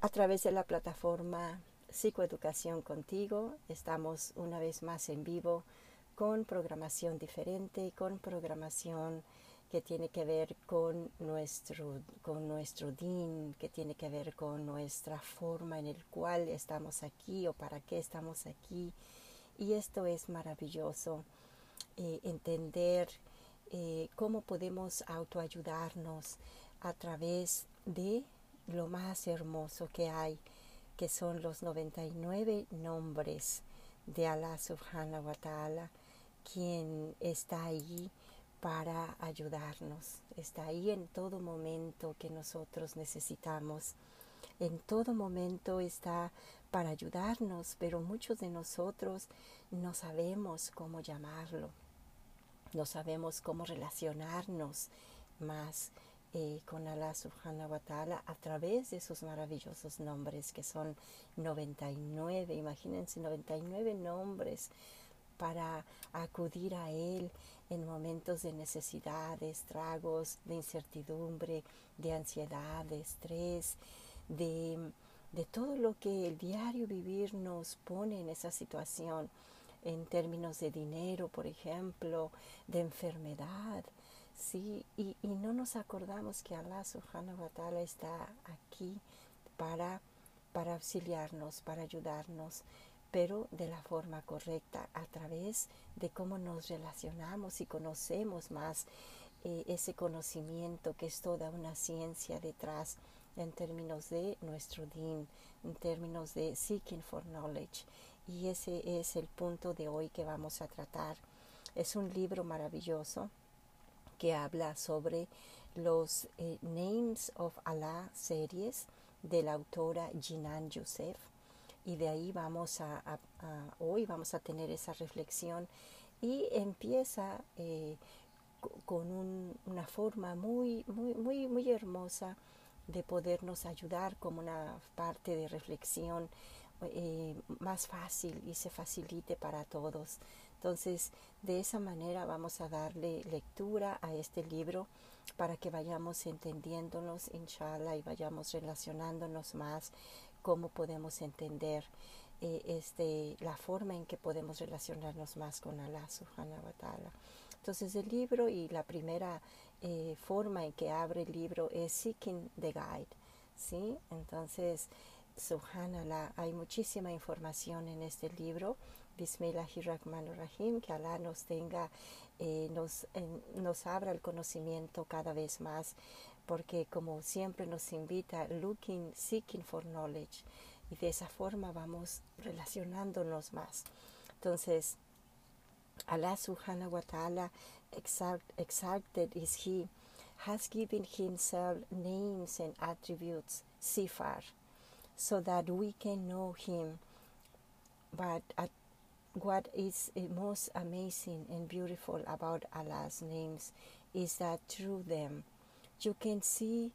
a través de la plataforma Psicoeducación Contigo. Estamos una vez más en vivo con programación diferente, con programación que tiene que ver con nuestro, con nuestro DIN, que tiene que ver con nuestra forma en el cual estamos aquí o para qué estamos aquí. Y esto es maravilloso, eh, entender eh, cómo podemos autoayudarnos a través de lo más hermoso que hay, que son los 99 nombres de Allah subhanahu wa ta'ala, quien está ahí para ayudarnos, está ahí en todo momento que nosotros necesitamos. En todo momento está para ayudarnos, pero muchos de nosotros no sabemos cómo llamarlo, no sabemos cómo relacionarnos más eh, con Allah subhanahu wa ta'ala a través de sus maravillosos nombres que son 99, imagínense 99 nombres para acudir a Él en momentos de necesidad, de estragos, de incertidumbre, de ansiedad, de estrés, de, de todo lo que el diario vivir nos pone en esa situación en términos de dinero, por ejemplo, de enfermedad, ¿sí? Y, y no nos acordamos que Allah subhanahu wa ta'ala está aquí para, para auxiliarnos, para ayudarnos, pero de la forma correcta, a través de cómo nos relacionamos y conocemos más eh, ese conocimiento que es toda una ciencia detrás en términos de nuestro din, en términos de seeking for knowledge. Y ese es el punto de hoy que vamos a tratar. Es un libro maravilloso que habla sobre los eh, Names of Allah series de la autora Jinan Youssef. Y de ahí vamos a, hoy vamos a tener esa reflexión. Y empieza eh, con una forma muy muy muy muy hermosa de podernos ayudar como una parte de reflexión eh, más fácil y se facilite para todos entonces, de esa manera vamos a darle lectura a este libro para que vayamos entendiéndonos, inshallah, y vayamos relacionándonos más cómo podemos entender eh, este, la forma en que podemos relacionarnos más con Allah subhanahu wa ta'ala. Entonces el libro y la primera eh, forma en que abre el libro es Seeking the Guide. ¿sí? Entonces, subhanallah, hay muchísima información en este libro Bismillahirrahmanirrahim, que Allah nos tenga, eh, nos, nos abra el conocimiento cada vez más, porque como siempre nos invita, looking, seeking for knowledge, y de esa forma vamos relacionándonos más. Entonces, Allah subhanahu wa ta'ala exalted is He, has given Himself names and attributes, sifar, so that we can know Him. But at what is most amazing and beautiful about Allah's names is that through them you can see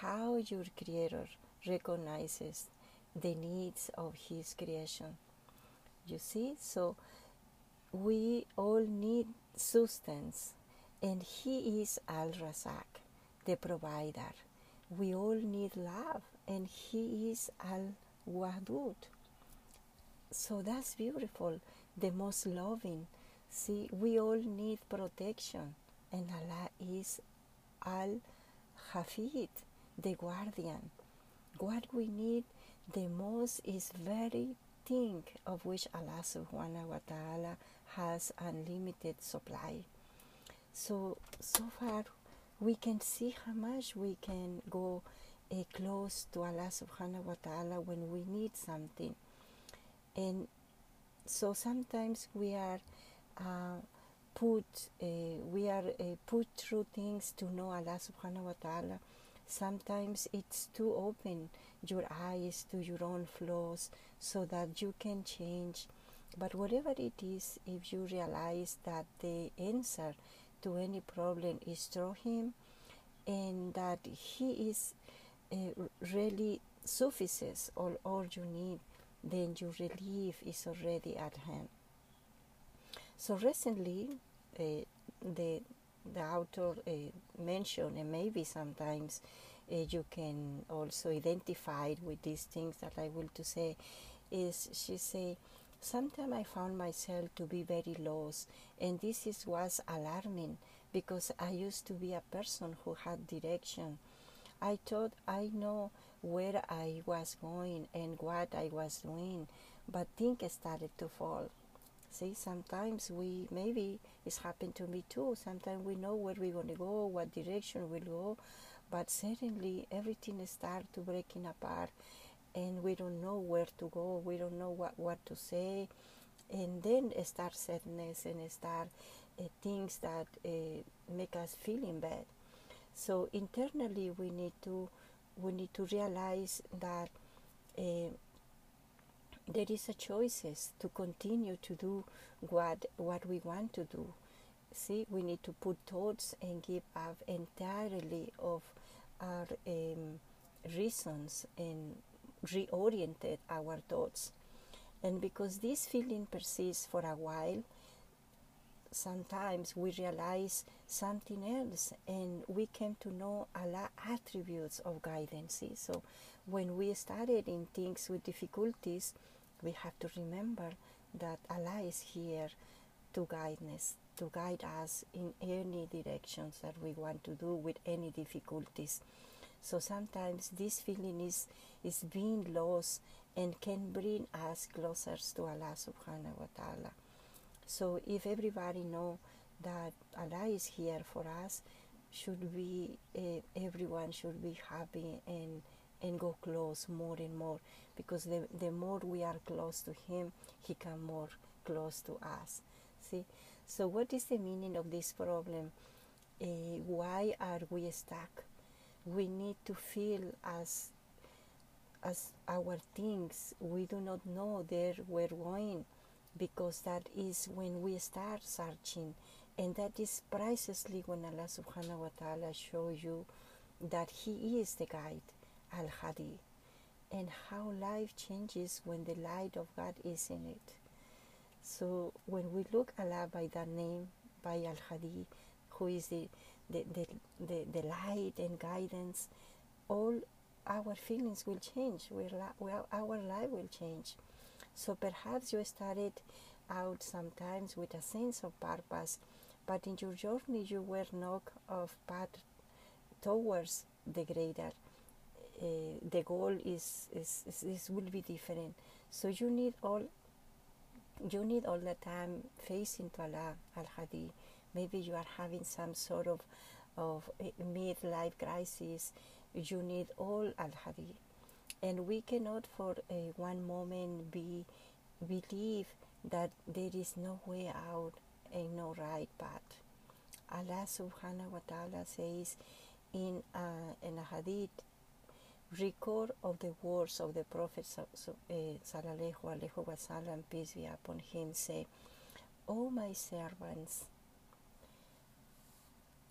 how your Creator recognizes the needs of His creation. You see? So we all need sustenance, and He is Al Razak, the provider. We all need love, and He is Al Wadud. So that's beautiful the most loving. See, we all need protection, and Allah is Al Hafid, the guardian. What we need the most is very thing of which Allah subhanahu wa ta'ala has unlimited supply. So so far we can see how much we can go uh, close to Allah subhanahu wa ta'ala when we need something. And so sometimes we are uh, put uh, we are uh, put through things to know Allah subhanahu wa ta'ala. Sometimes it's to open your eyes to your own flaws so that you can change. But whatever it is if you realize that the answer to any problem is through him and that he is uh, really suffices all, all you need then your relief is already at hand. So recently, uh, the the author uh, mentioned, and maybe sometimes uh, you can also identify with these things that I will to say is she say sometimes I found myself to be very lost and this is was alarming because I used to be a person who had direction. I thought I know where I was going and what I was doing, but things started to fall. See, sometimes we maybe it's happened to me too. Sometimes we know where we're going to go, what direction we'll go, but suddenly everything starts to breaking apart, and we don't know where to go. We don't know what what to say, and then start sadness and start uh, things that uh, make us feeling bad. So internally, we need to we need to realize that uh, there is a choices to continue to do what what we want to do. See, we need to put thoughts and give up entirely of our um, reasons and reoriented our thoughts. And because this feeling persists for a while, sometimes we realize something else and we came to know a lot attributes of guidance. So when we started in things with difficulties, we have to remember that Allah is here to guide us, to guide us in any directions that we want to do with any difficulties. So sometimes this feeling is, is being lost and can bring us closer to Allah subhanahu wa ta'ala. So if everybody know that Allah is here for us, should be uh, everyone should be happy and and go close more and more. Because the, the more we are close to him he come more close to us. See? So what is the meaning of this problem? Uh, why are we stuck? We need to feel as as our things. We do not know where we're going because that is when we start searching and that is precisely when Allah subhanahu wa ta'ala show you that he is the guide Al Hadi, and how life changes when the light of God is in it. So when we look Allah by that name, by Al Hadi, who is the, the, the, the, the light and guidance, all our feelings will change, we, our life will change. So perhaps you started out sometimes with a sense of purpose, but in your journey you were knocked off path towards the greater uh, the goal is, is, is, will be different. So you need all you need all the time facing to Allah Al Hadi. Maybe you are having some sort of of midlife crisis. You need all Al Hadi, and we cannot for uh, one moment be believe that there is no way out and no right path. Allah Subhanahu wa Taala says in uh, in a hadith record of the words of the Prophet eh, sallallahu alaihi wasallam, peace be upon him, say, "O my servants,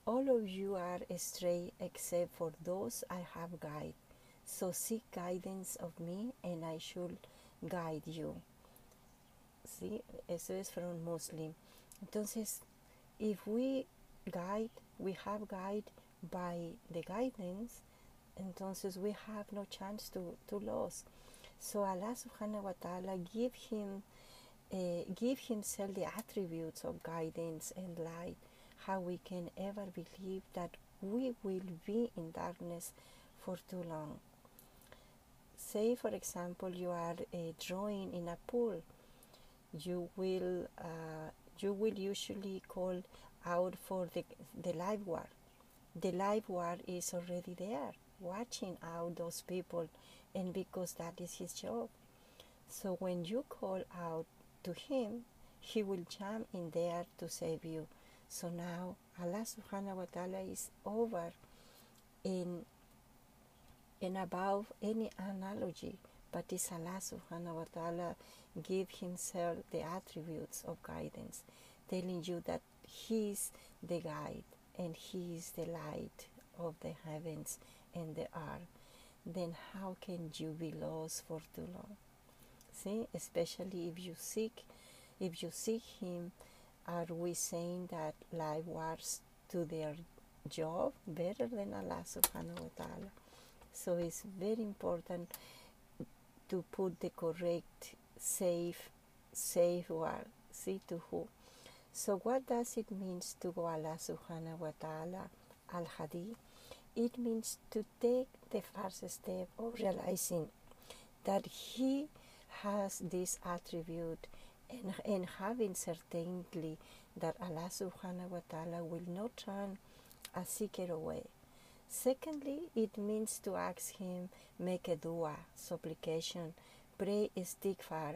all of you are astray except for those I have guided. So seek guidance of me, and I should guide you." See, eso es from Muslim. Entonces, if we guide, we have guide by the guidance entonces we have no chance to, to lose. So Allah subhanahu wa ta'ala give him uh, give himself the attributes of guidance and light, how we can ever believe that we will be in darkness for too long. Say, for example, you are uh, drawing in a pool. You will uh, you will usually call out for the the lifeguard. The lifeguard is already there watching out those people and because that is his job. So when you call out to him, he will jump in there to save you. So now Allah subhanahu wa ta'ala is over in and above any analogy, but it's Allah subhanahu wa ta'ala give himself the attributes of guidance, telling you that he is the guide and he is the light of the heavens and the earth, then how can you be lost for too long? See, especially if you seek, if you seek Him, are we saying that life was to their job better than Allah Subhanahu wa Taala? So it's very important to put the correct safe safe word. See to who. So what does it mean to go Allah subhanahu wa ta'ala al hadi? It means to take the first step of realizing that he has this attribute and, and having certainty that Allah subhanahu wa ta'ala will not turn a seeker away. Secondly, it means to ask him, make a dua, supplication, pray istighfar,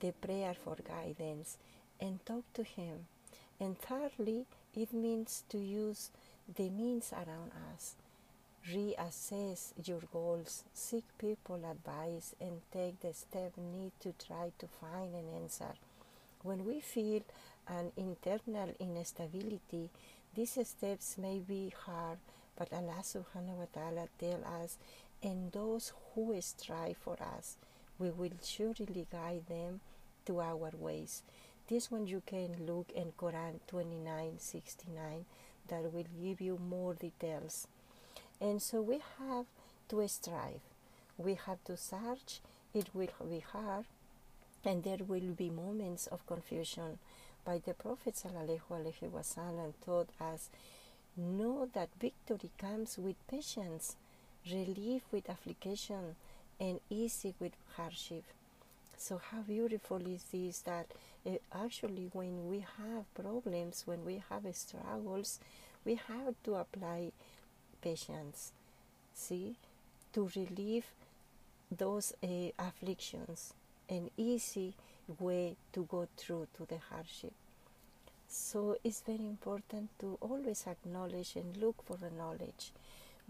the prayer for guidance, and talk to him. And thirdly, it means to use the means around us reassess your goals, seek people advice, and take the step need to try to find an answer. When we feel an internal instability, these steps may be hard, but Allah subhanahu wa ta'ala tell us, and those who strive for us, we will surely guide them to our ways. This one you can look in Quran 29:69 that will give you more details. And so we have to strive. We have to search. It will be hard, and there will be moments of confusion. But the Prophet wasallam taught us know that victory comes with patience, relief with affliction, and easy with hardship. So, how beautiful is this that uh, actually, when we have problems, when we have struggles, we have to apply patience, see, to relieve those uh, afflictions, an easy way to go through to the hardship. So it's very important to always acknowledge and look for the knowledge.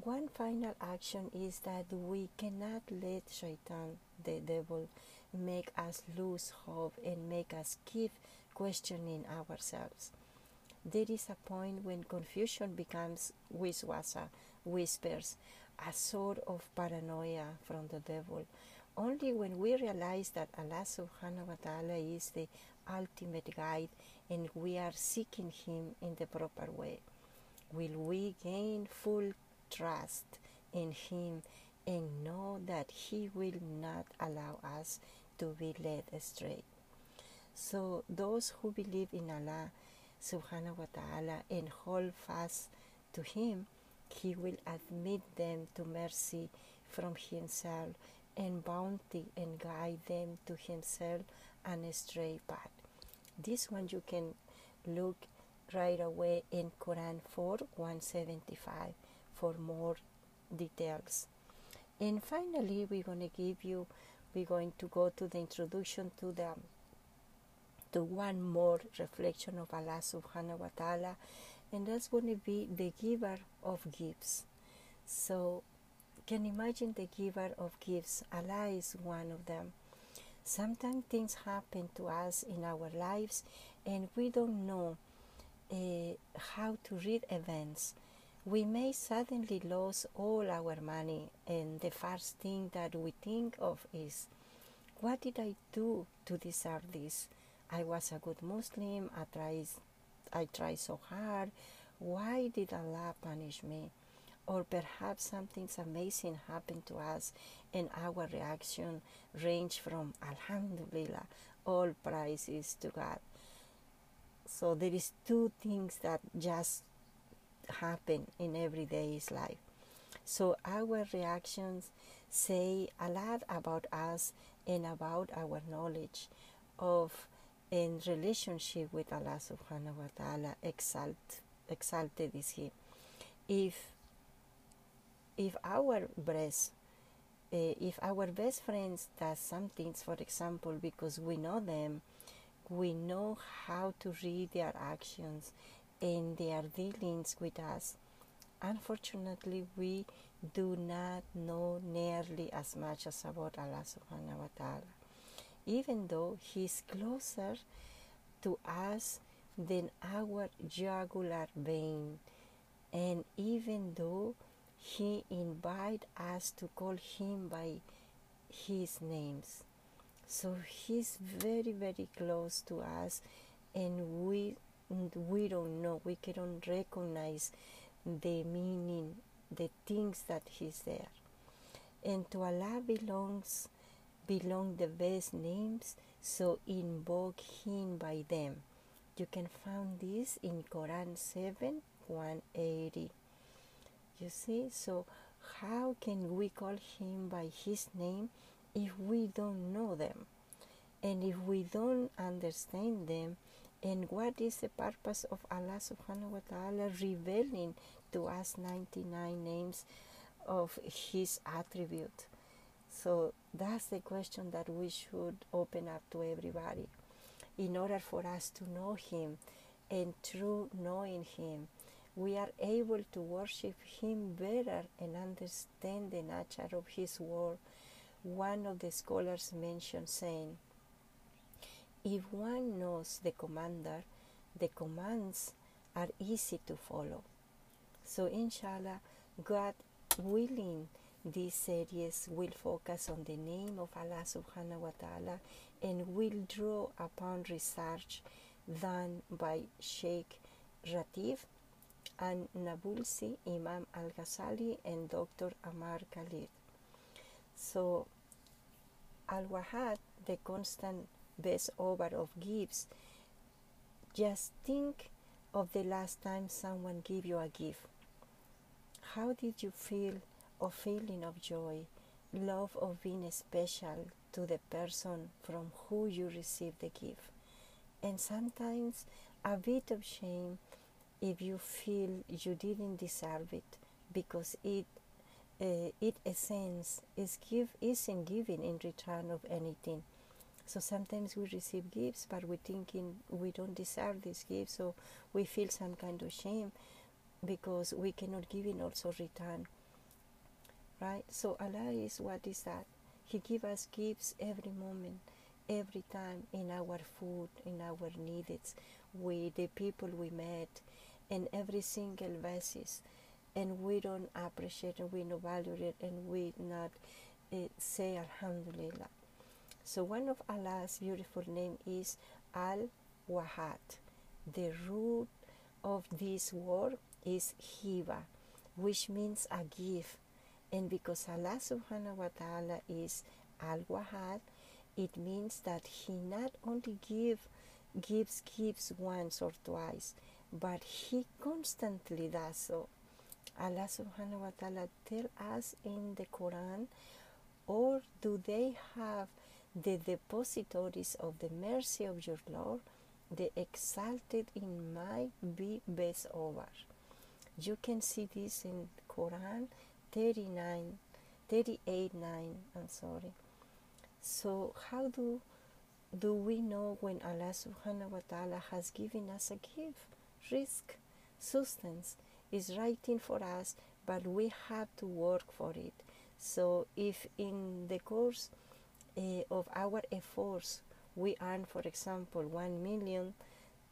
One final action is that we cannot let Shaitan, the devil, make us lose hope and make us keep questioning ourselves. There is a point when confusion becomes wiswasa, uh, whispers, a sort of paranoia from the devil. Only when we realize that Allah subhanahu wa ta'ala is the ultimate guide and we are seeking Him in the proper way, will we gain full trust in Him and know that He will not allow us to be led astray. So, those who believe in Allah subhanahu wa ta'ala and hold fast to Him, He will admit them to mercy from Himself and bounty and guide them to Himself on a straight path. This one you can look right away in Quran 4 175 for more details. And finally, we're going to give you, we're going to go to the introduction to the to one more reflection of Allah subhanahu wa ta'ala, and that's going to be the giver of gifts. So, can imagine the giver of gifts. Allah is one of them. Sometimes things happen to us in our lives, and we don't know uh, how to read events. We may suddenly lose all our money, and the first thing that we think of is, What did I do to deserve this? I was a good Muslim. I tried, I tried so hard. Why did Allah punish me? Or perhaps something amazing happened to us, and our reaction range from Alhamdulillah, all praises to God. So there is two things that just happen in everyday's life. So our reactions say a lot about us and about our knowledge of in relationship with Allah subhanahu wa ta'ala exalt, exalted is he if if our best uh, if our best friends does some things for example because we know them we know how to read their actions and their dealings with us. Unfortunately we do not know nearly as much as about Allah subhanahu wa ta'ala even though he is closer to us than our jugular vein, and even though he invite us to call him by his names. So he's very, very close to us, and we we don't know, we cannot recognize the meaning, the things that he's there. and to Allah belongs belong the best names, so invoke Him by them. You can find this in Quran 7 180. You see, so how can we call Him by His name if we don't know them? And if we don't understand them, and what is the purpose of Allah subhanahu wa ta'ala revealing to us 99 names of His attribute? So that's the question that we should open up to everybody. In order for us to know Him and through knowing Him, we are able to worship Him better and understand the nature of His word. One of the scholars mentioned saying, if one knows the commander, the commands are easy to follow. So, inshallah, God willing, this series will focus on the name of Allah subhanahu wa ta'ala and will draw upon research done by Sheikh Ratib and Nabulsi, Imam Al Ghazali, and Dr. Amr Khaled. So, Al Wahhab, the constant best over of gifts, just think of the last time someone gave you a gift. How did you feel a feeling of joy, love of being special to the person from who you received the gift? And sometimes a bit of shame if you feel you didn't deserve it because it uh, it essence is give isn't given in return of anything. So sometimes we receive gifts but we're thinking we don't deserve this gift so we feel some kind of shame because we cannot give in also return. Right? So allah is what is that? He give us gifts every moment every time in our food in our needs. With the people we met in every single basis and we don't appreciate and we don't value it and we not uh, say alhamdulillah. So one of allah's beautiful name is al wahhab the root of this word is hiba which means a gift. And because allah subhanahu wa ta'ala is al wahhab it means that he not only give gives gifts once or twice but he constantly does so. Allah subhanahu wa ta'ala tell us in the Quran or do they have the depositories of the mercy of your Lord, the exalted in might be best over. You can see this in Quran 39, 38, 9, I'm sorry. So how do do we know when Allah subhanahu wa ta'ala has given us a gift? Risk substance is writing for us, but we have to work for it. So, if in the course uh, of our efforts we earn, for example, one million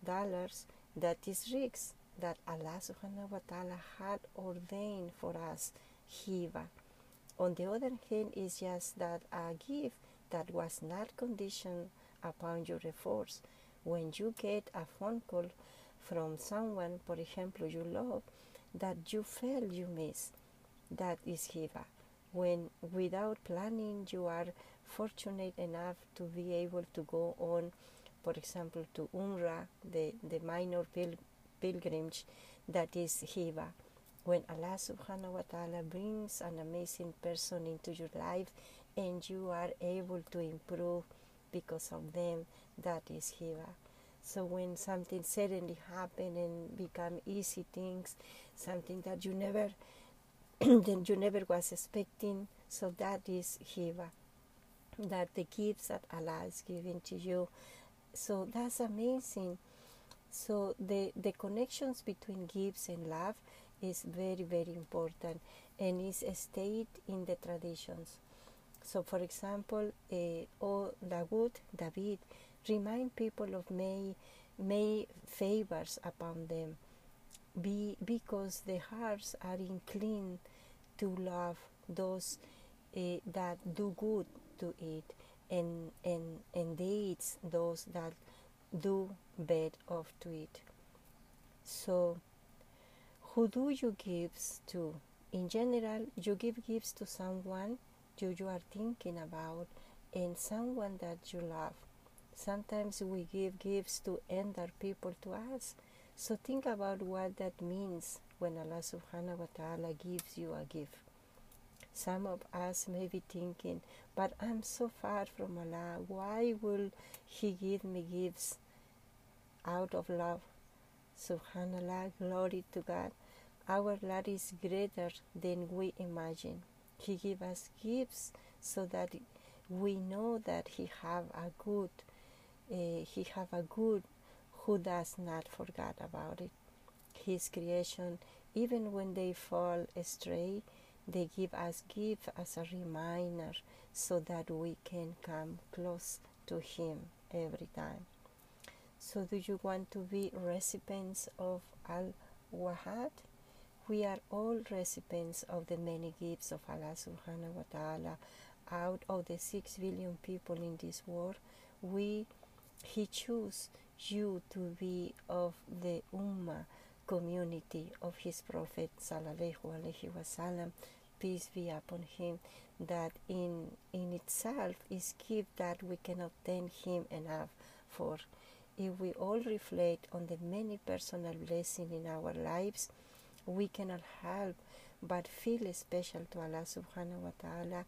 dollars, that is rizq that Allah subhanahu wa ta'ala had ordained for us, hiba. On the other hand, is just that a gift that was not conditioned upon your efforts. When you get a phone call from someone, for example, you love, that you felt you miss. That is Hiba. When without planning you are fortunate enough to be able to go on, for example, to Umrah, the, the minor pil- pilgrimage, that is Hiba. When Allah subhanahu wa ta'ala brings an amazing person into your life and you are able to improve because of them, that is Hiba. So when something suddenly happen and become easy things, something that you never then you never was expecting, so that is hiba. That the gifts that Allah is giving to you. So that's amazing. So the the connections between gifts and love is very very important and is stayed in the traditions. So for example, uh, oh, Dawood, David, remind people of may may favors upon them be because the hearts are inclined to love those uh, that do good to it and and and those that do bad of to it so who do you give to in general you give gifts to someone you, you are thinking about and someone that you love. Sometimes we give gifts to end other people to us. So think about what that means when Allah subhanahu wa ta'ala gives you a gift. Some of us may be thinking, but I'm so far from Allah. Why will He give me gifts out of love? Subhanallah, glory to God. Our Lord is greater than we imagine. He gives us gifts so that we know that He have a good, uh, He have a good who does not forget about it. His creation, even when they fall astray, they give us gift as a reminder so that we can come close to Him every time. So, do you want to be recipients of Al Wahhab? We are all recipients of the many gifts of Allah subhanahu wa ta'ala. Out of the six billion people in this world, we He chose you to be of the Ummah community of his Prophet sallallahu alaihi wasallam, peace be upon him, that in in itself is gift that we cannot thank him enough for. If we all reflect on the many personal blessings in our lives, we cannot help but feel special to Allah subhanahu wa ta'ala.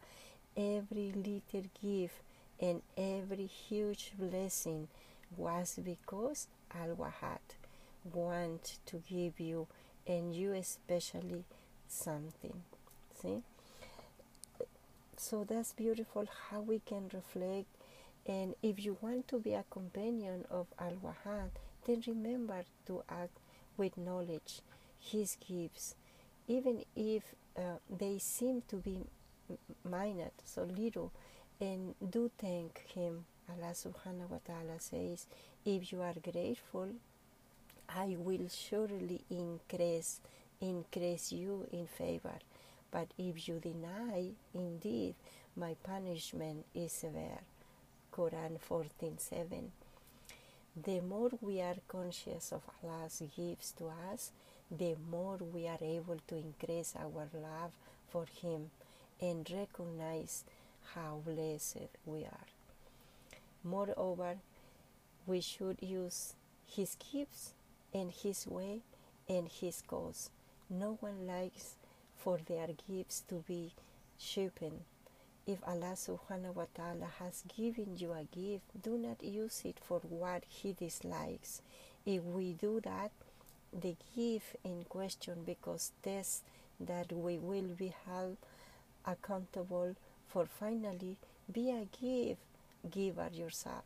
Every little gift and every huge blessing was because Al Wahhab want to give you and you especially something. See? So that's beautiful how we can reflect. And if you want to be a companion of Al Wahhab, then remember to act with knowledge, His gifts, even if uh, they seem to be minor, so little, and do thank Him. Allah subhanahu wa ta'ala says, if you are grateful, I will surely increase increase you in favor. But if you deny, indeed, my punishment is severe. Quran 14:7. The more we are conscious of Allah's gifts to us, the more we are able to increase our love for Him and recognize how blessed we are. Moreover, we should use His gifts and His way and His cause. No one likes for their gifts to be cheapened. If Allah subhanahu wa ta'ala has given you a gift, do not use it for what He dislikes. If we do that, the gift in question because test that we will be held accountable for finally be a gift giver yourself.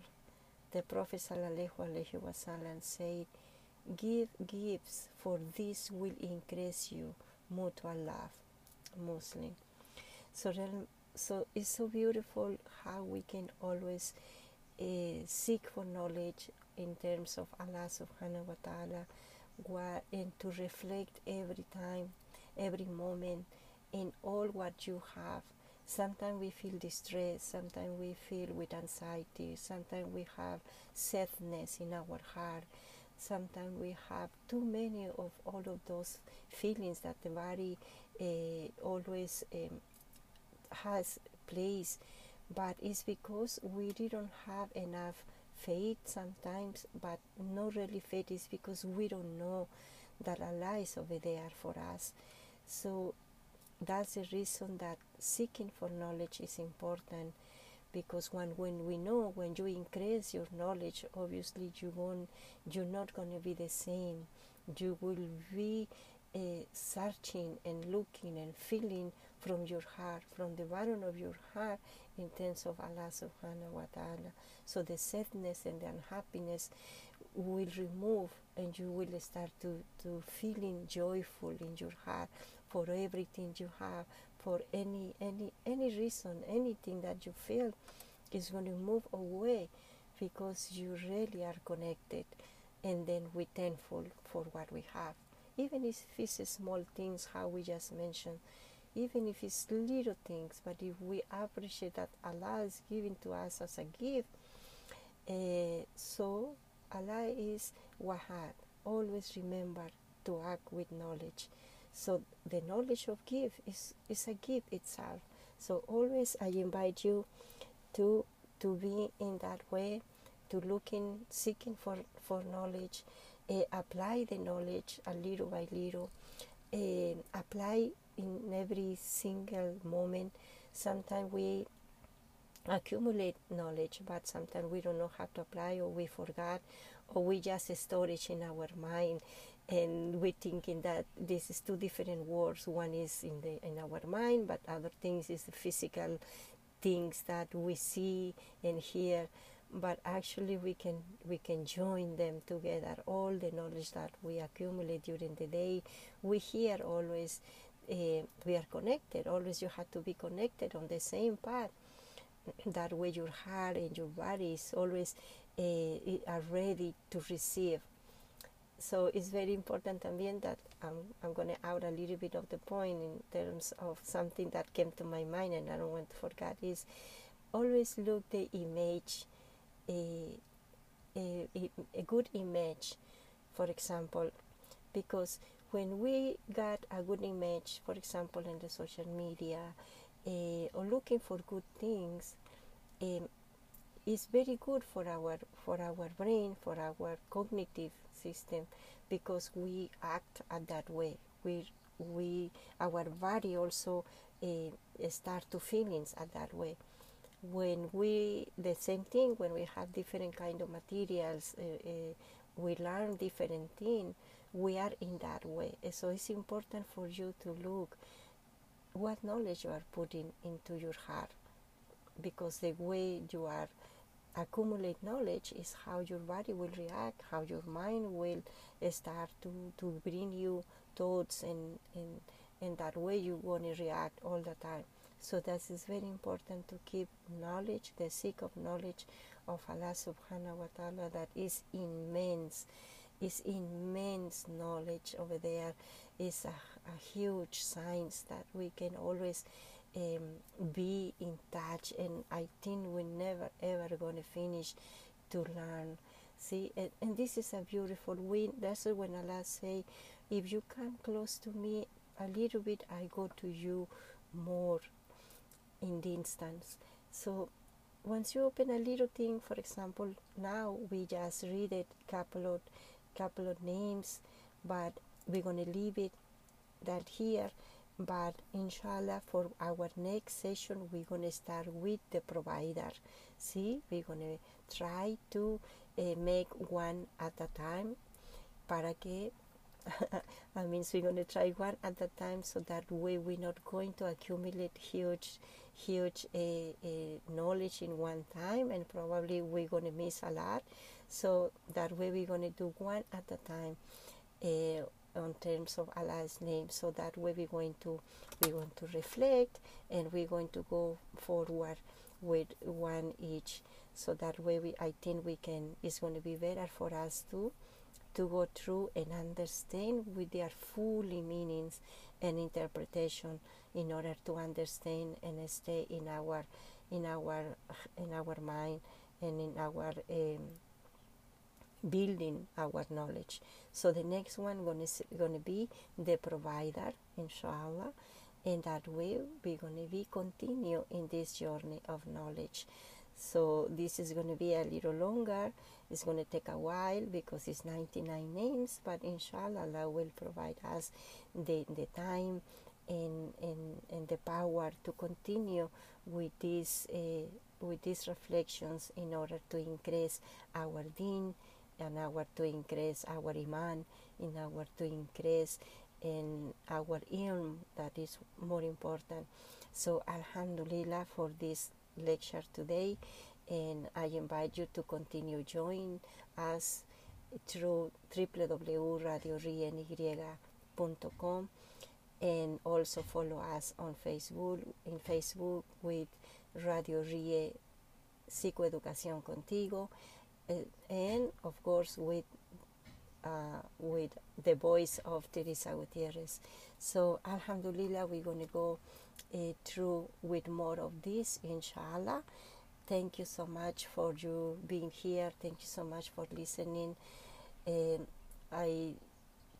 The Prophet wasallam said, Give gifts, for this will increase you mutual love. Muslim. So, so it's so beautiful how we can always uh, seek for knowledge in terms of Allah subhanahu wa ta'ala and to reflect every time, every moment in all what you have. Sometimes we feel distress, sometimes we feel with anxiety, sometimes we have sadness in our heart sometimes we have too many of all of those feelings that the body uh, always um, has place but it's because we didn't have enough faith sometimes but not really faith is because we don't know that allah is over there for us. So that's the reason that seeking for knowledge is important because when when we know when you increase your knowledge obviously you won't you're not going to be the same. You will be uh, searching and looking and feeling from your heart from the bottom of your heart in terms of Allah subhanahu wa ta'ala. So the sadness and the unhappiness will remove and you will start to, to feeling joyful in your heart for everything you have for any any any reason anything that you feel is going to move away because you really are connected. And then we're thankful for what we have. Even if it's small things how we just mentioned even if it's little things but if we appreciate that allah is giving to us as a gift uh, so allah is wahhab. Always remember to act with knowledge so the knowledge of gift is, is a gift itself. So always I invite you to to be in that way, to looking, seeking for, for knowledge, uh, apply the knowledge a little by little, uh, apply in every single moment. Sometimes we accumulate knowledge, but sometimes we don't know how to apply, or we forgot, or we just storage in our mind, and we thinking that this is two different worlds. One is in the in our mind, but other things is the physical things that we see and hear. But actually we can we can join them together. All the knowledge that we accumulate during the day we hear always uh, we are connected. Always you have to be connected on the same path. That way your heart and your body is always uh, are ready to receive so it's very important también that um, I'm going to out a little bit of the point in terms of something that came to my mind and I don't want to forget is always look the image a, a, a good image for example because when we got a good image for example in the social media uh, or looking for good things um, is very good for our for our brain for our cognitive system because we act at that way. We we our body also uh, start to feelings at that way. When we the same thing when we have different kind of materials, uh, uh, we learn different things. We are in that way, so it's important for you to look what knowledge you are putting into your heart because the way you are accumulate knowledge is how your body will react, how your mind will start to, to bring you thoughts and, and, and that way you want to react all the time. So that is very important to keep knowledge, the seek of knowledge of Allah subhanahu wa ta'ala that is immense, is immense knowledge over there, is a, a huge science that we can always um, be in touch and i think we're never ever going to finish to learn. See and, and, this is a beautiful win that's when allah say if you come close to me a little bit i go to you more in the instance. So once you open a little thing for example now we just read a couple of couple of names but we're going to leave it that here but inshallah for our next session we're going to start with the provider. See we're going to try to uh, make one at a time. Para que I mean so we're going to try one at a time so that way we're not going to accumulate huge huge uh, uh, knowledge in one time and probably we're going to miss a lot. So that way we're going to do one at a time. Uh, on terms of Allah's name. So that way we're going to we're going to reflect and we're going to go forward with one each. So that way we I think we can it's going to be better for us to to go through and understand with their fully meanings and interpretation in order to understand and stay in our in our in our mind and in our um, building our knowledge. So the next one gonna gonna be the provider, inshallah, and that way we're gonna be continue in this journey of knowledge. So this is gonna be a little longer. It's gonna take a while because it's 99 names, but inshallah Allah will provide us the, the time and, and, and the power to continue with these uh, with these reflections in order to increase our deen in our to increase our iman, in our to increase in our ilm, that is more important. So, Alhamdulillah for this lecture today, and I invite you to continue join us through www.radiorieny.com and also follow us on Facebook in Facebook with Radio Rie Psicoeducación Contigo and of course with uh, with the voice of Teresa Gutierrez. So Alhamdulillah, we're going to go uh, through with more of this, inshallah. Thank you so much for you being here. Thank you so much for listening. And I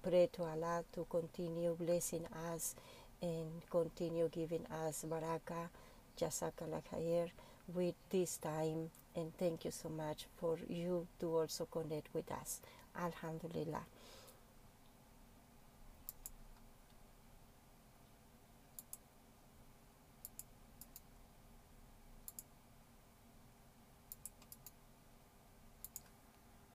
pray to Allah to continue blessing us and continue giving us baraka, Jazakallah khair with this time and thank you so much for you to also connect with us. Alhamdulillah.